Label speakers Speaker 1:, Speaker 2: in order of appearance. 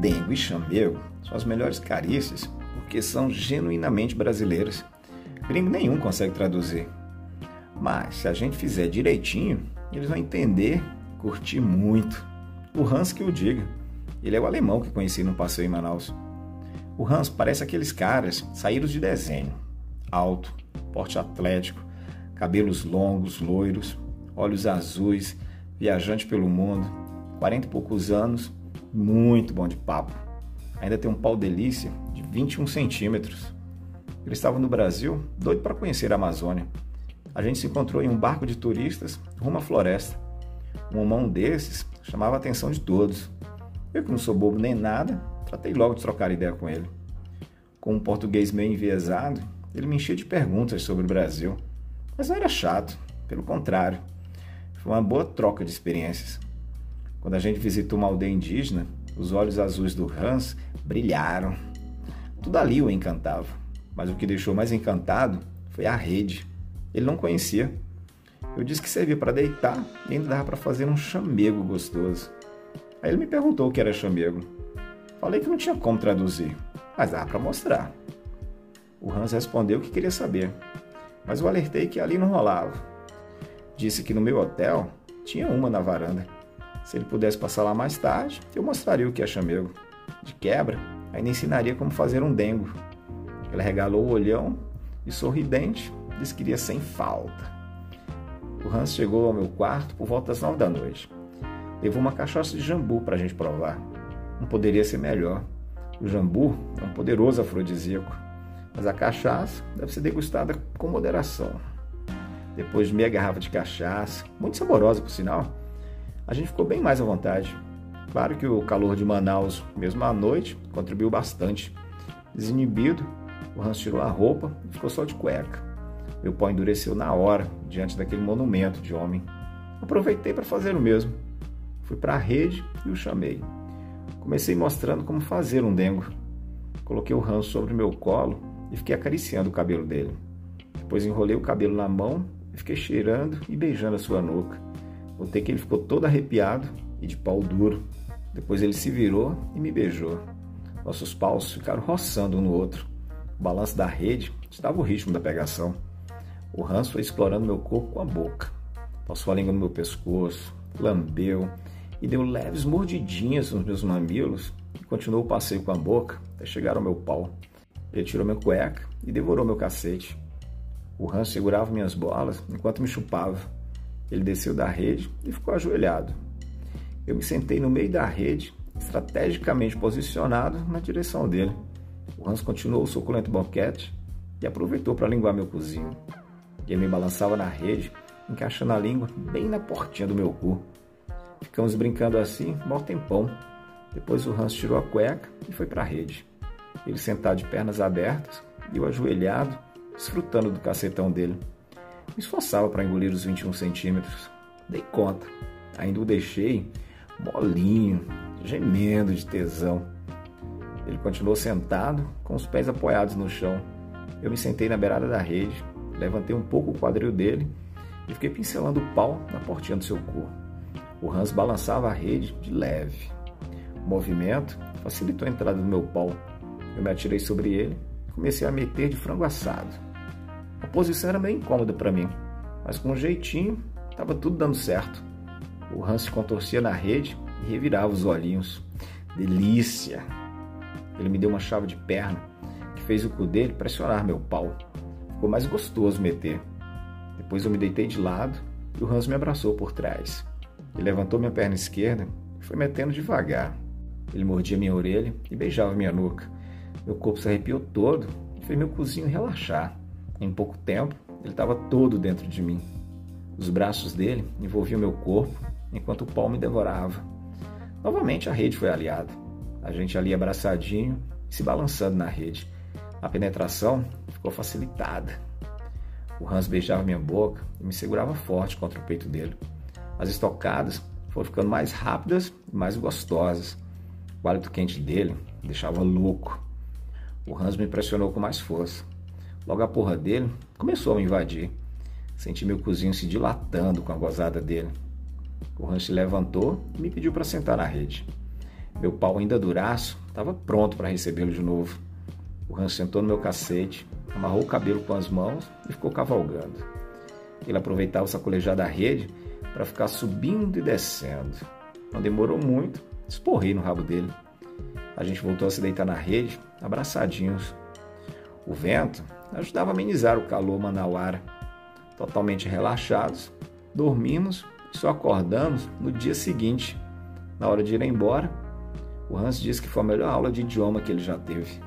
Speaker 1: dengo e chamego são as melhores carícias porque são genuinamente brasileiras. Gringo nenhum consegue traduzir. Mas se a gente fizer direitinho, eles vão entender, curtir muito. O Hans que o diga. Ele é o alemão que conheci no passeio em Manaus. O Hans parece aqueles caras saídos de desenho. Alto, porte atlético, cabelos longos, loiros, olhos azuis, viajante pelo mundo, 40 e poucos anos, muito bom de papo. Ainda tem um pau delícia de 21 centímetros. Ele estava no Brasil, doido para conhecer a Amazônia. A gente se encontrou em um barco de turistas rumo à floresta. Um homão desses chamava a atenção de todos. Eu, que não sou bobo nem nada, tratei logo de trocar ideia com ele. Com um português meio enviesado, ele me enchia de perguntas sobre o Brasil. Mas não era chato, pelo contrário. Foi uma boa troca de experiências. Quando a gente visitou uma aldeia indígena, os olhos azuis do Hans brilharam. Tudo ali o encantava. Mas o que deixou mais encantado foi a rede. Ele não conhecia. Eu disse que servia para deitar e ainda dava para fazer um chamego gostoso. Aí ele me perguntou o que era chamego. Falei que não tinha como traduzir, mas dava para mostrar. O Hans respondeu que queria saber, mas eu alertei que ali não rolava. Disse que no meu hotel tinha uma na varanda. Se ele pudesse passar lá mais tarde, eu mostraria o que é chamego. De quebra, ainda ensinaria como fazer um dengo. Ele regalou o olhão e, sorridente, disse que iria sem falta. O Hans chegou ao meu quarto por volta das nove da noite. Levou uma cachaça de jambu para a gente provar. Não poderia ser melhor. O jambu é um poderoso afrodisíaco, mas a cachaça deve ser degustada com moderação. Depois de meia garrafa de cachaça, muito saborosa por sinal, a gente ficou bem mais à vontade. Claro que o calor de Manaus, mesmo à noite, contribuiu bastante. Desinibido, o Hans tirou a roupa e ficou só de cueca. Meu pó endureceu na hora, diante daquele monumento de homem. Aproveitei para fazer o mesmo. Fui para a rede e o chamei. Comecei mostrando como fazer um dengo. Coloquei o Hans sobre meu colo e fiquei acariciando o cabelo dele. Depois enrolei o cabelo na mão e fiquei cheirando e beijando a sua nuca. Notei que ele ficou todo arrepiado e de pau duro. Depois ele se virou e me beijou. Nossos paus ficaram roçando um no outro. O balanço da rede estava o ritmo da pegação. O Hans foi explorando meu corpo com a boca. Passou a língua no meu pescoço, lambeu e deu leves mordidinhas nos meus mamilos e continuou o passeio com a boca até chegar ao meu pau. Ele tirou minha cueca e devorou meu cacete. O Hans segurava minhas bolas enquanto me chupava. Ele desceu da rede e ficou ajoelhado. Eu me sentei no meio da rede, estrategicamente posicionado na direção dele. O Hans continuou o suculento boquete e aproveitou para linguar meu cozinho. Ele me balançava na rede, encaixando a língua bem na portinha do meu cu. Ficamos brincando assim, mal tempão. Depois o Hans tirou a cueca e foi para a rede. Ele sentado de pernas abertas e eu ajoelhado, desfrutando do cacetão dele. Me esforçava para engolir os 21 centímetros. Dei conta. Ainda o deixei molinho, gemendo de tesão. Ele continuou sentado, com os pés apoiados no chão. Eu me sentei na beirada da rede, levantei um pouco o quadril dele e fiquei pincelando o pau na portinha do seu cu. O Hans balançava a rede de leve. O movimento facilitou a entrada do meu pau. Eu me atirei sobre ele e comecei a meter de frango assado. Posição era meio incômoda para mim, mas com um jeitinho estava tudo dando certo. O Hans se contorcia na rede e revirava os olhinhos. Delícia! Ele me deu uma chave de perna que fez o cu dele pressionar meu pau. Ficou mais gostoso meter. Depois eu me deitei de lado e o Hans me abraçou por trás. Ele levantou minha perna esquerda e foi metendo devagar. Ele mordia minha orelha e beijava minha nuca. Meu corpo se arrepiou todo e fez meu cozinho relaxar. Em pouco tempo, ele estava todo dentro de mim. Os braços dele envolviam meu corpo enquanto o pau me devorava. Novamente a rede foi aliada. A gente ali abraçadinho se balançando na rede. A penetração ficou facilitada. O Hans beijava minha boca e me segurava forte contra o peito dele. As estocadas foram ficando mais rápidas e mais gostosas. O hálito quente dele deixava louco. O Hans me impressionou com mais força. Logo a porra dele começou a me invadir. Senti meu cozinho se dilatando com a gozada dele. O se levantou e me pediu para sentar na rede. Meu pau ainda duraço estava pronto para recebê-lo de novo. O Hans sentou no meu cacete, amarrou o cabelo com as mãos e ficou cavalgando. Ele aproveitava o sacolejar da rede para ficar subindo e descendo. Não demorou muito, esporrei no rabo dele. A gente voltou a se deitar na rede, abraçadinhos. O vento ajudava a amenizar o calor manauara. Totalmente relaxados, dormimos e só acordamos no dia seguinte. Na hora de ir embora, o Hans disse que foi a melhor aula de idioma que ele já teve.